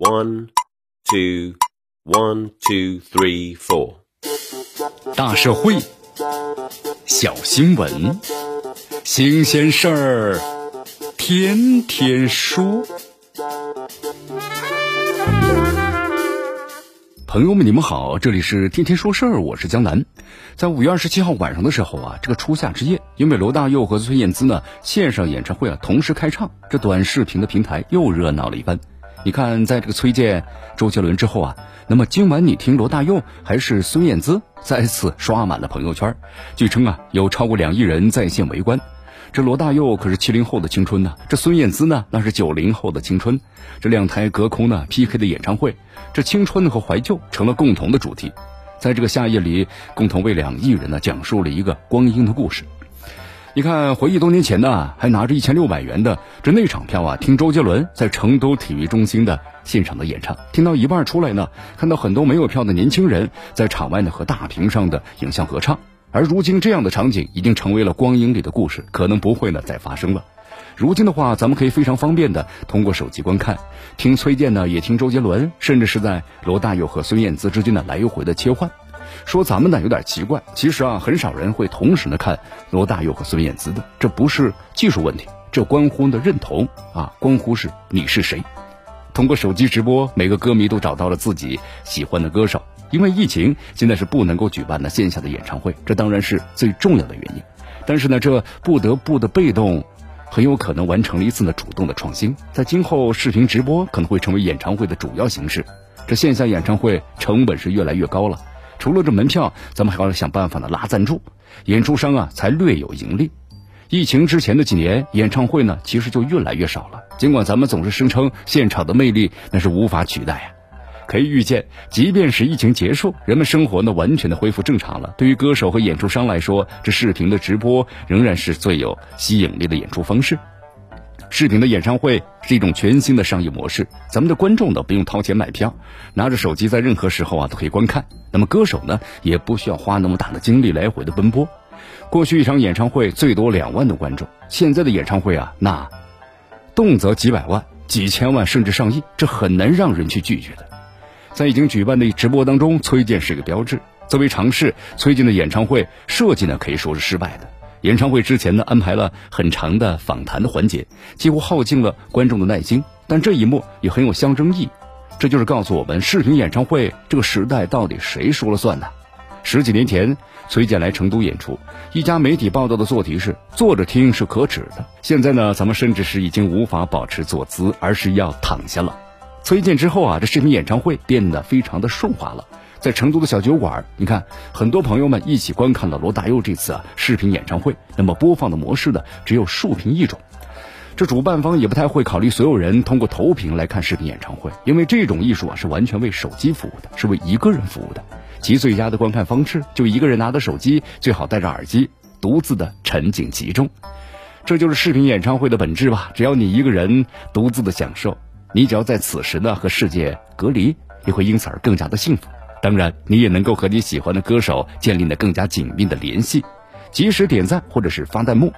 One, two, one, two, three, four。大社会，小新闻，新鲜事儿，天天说。朋友们，你们好，这里是天天说事儿，我是江南。在五月二十七号晚上的时候啊，这个初夏之夜，因为罗大佑和孙燕姿呢线上演唱会啊同时开唱，这短视频的平台又热闹了一番。你看，在这个崔健、周杰伦之后啊，那么今晚你听罗大佑还是孙燕姿，再次刷满了朋友圈。据称啊，有超过两亿人在线围观。这罗大佑可是七零后的青春呢，这孙燕姿呢那是九零后的青春。这两台隔空呢 PK 的演唱会，这青春和怀旧成了共同的主题。在这个夏夜里，共同为两亿人呢讲述了一个光阴的故事。你看，回忆多年前呢，还拿着一千六百元的这内场票啊，听周杰伦在成都体育中心的现场的演唱，听到一半出来呢，看到很多没有票的年轻人在场外呢和大屏上的影像合唱。而如今这样的场景已经成为了光阴里的故事，可能不会呢再发生了。如今的话，咱们可以非常方便的通过手机观看，听崔健呢，也听周杰伦，甚至是在罗大佑和孙燕姿之间的来回的切换。说咱们呢有点奇怪，其实啊很少人会同时呢看罗大佑和孙燕姿的，这不是技术问题，这关乎的认同啊，关乎是你是谁。通过手机直播，每个歌迷都找到了自己喜欢的歌手。因为疫情，现在是不能够举办的线下的演唱会，这当然是最重要的原因。但是呢，这不得不的被动，很有可能完成了一次呢主动的创新。在今后，视频直播可能会成为演唱会的主要形式。这线下演唱会成本是越来越高了，除了这门票，咱们还要想办法呢拉赞助，演出商啊才略有盈利。疫情之前的几年，演唱会呢其实就越来越少了。尽管咱们总是声称现场的魅力那是无法取代呀。可以预见，即便是疫情结束，人们生活呢完全的恢复正常了。对于歌手和演出商来说，这视频的直播仍然是最有吸引力的演出方式。视频的演唱会是一种全新的商业模式，咱们的观众呢不用掏钱买票，拿着手机在任何时候啊都可以观看。那么歌手呢也不需要花那么大的精力来回的奔波。过去一场演唱会最多两万的观众，现在的演唱会啊那动辄几百万、几千万甚至上亿，这很难让人去拒绝的。在已经举办的直播当中，崔健是个标志。作为尝试，崔健的演唱会设计呢可以说是失败的。演唱会之前呢安排了很长的访谈的环节，几乎耗尽了观众的耐心。但这一幕也很有象征意义，这就是告诉我们，视频演唱会这个时代到底谁说了算呢？十几年前，崔健来成都演出，一家媒体报道的做题是坐着听是可耻的。现在呢，咱们甚至是已经无法保持坐姿，而是要躺下了。崔健之后啊，这视频演唱会变得非常的顺滑了。在成都的小酒馆，你看很多朋友们一起观看了罗大佑这次啊视频演唱会。那么播放的模式呢，只有竖屏一种。这主办方也不太会考虑所有人通过投屏来看视频演唱会，因为这种艺术啊是完全为手机服务的，是为一个人服务的。其最佳的观看方式，就一个人拿着手机，最好戴着耳机，独自的沉浸其中。这就是视频演唱会的本质吧。只要你一个人独自的享受。你只要在此时呢和世界隔离，你会因此而更加的幸福。当然，你也能够和你喜欢的歌手建立了更加紧密的联系，及时点赞或者是发弹幕。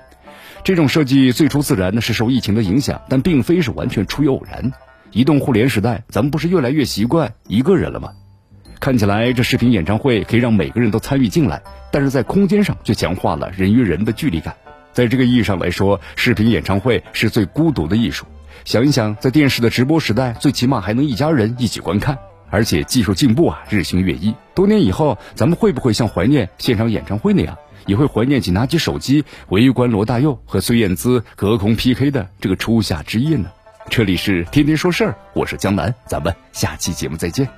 这种设计最初自然呢是受疫情的影响，但并非是完全出于偶然。移动互联时代，咱们不是越来越习惯一个人了吗？看起来这视频演唱会可以让每个人都参与进来，但是在空间上却强化了人与人的距离感。在这个意义上来说，视频演唱会是最孤独的艺术。想一想，在电视的直播时代，最起码还能一家人一起观看，而且技术进步啊日新月异。多年以后，咱们会不会像怀念现场演唱会那样，也会怀念起拿起手机围观罗大佑和孙燕姿隔空 PK 的这个初夏之夜呢？这里是天天说事儿，我是江南，咱们下期节目再见。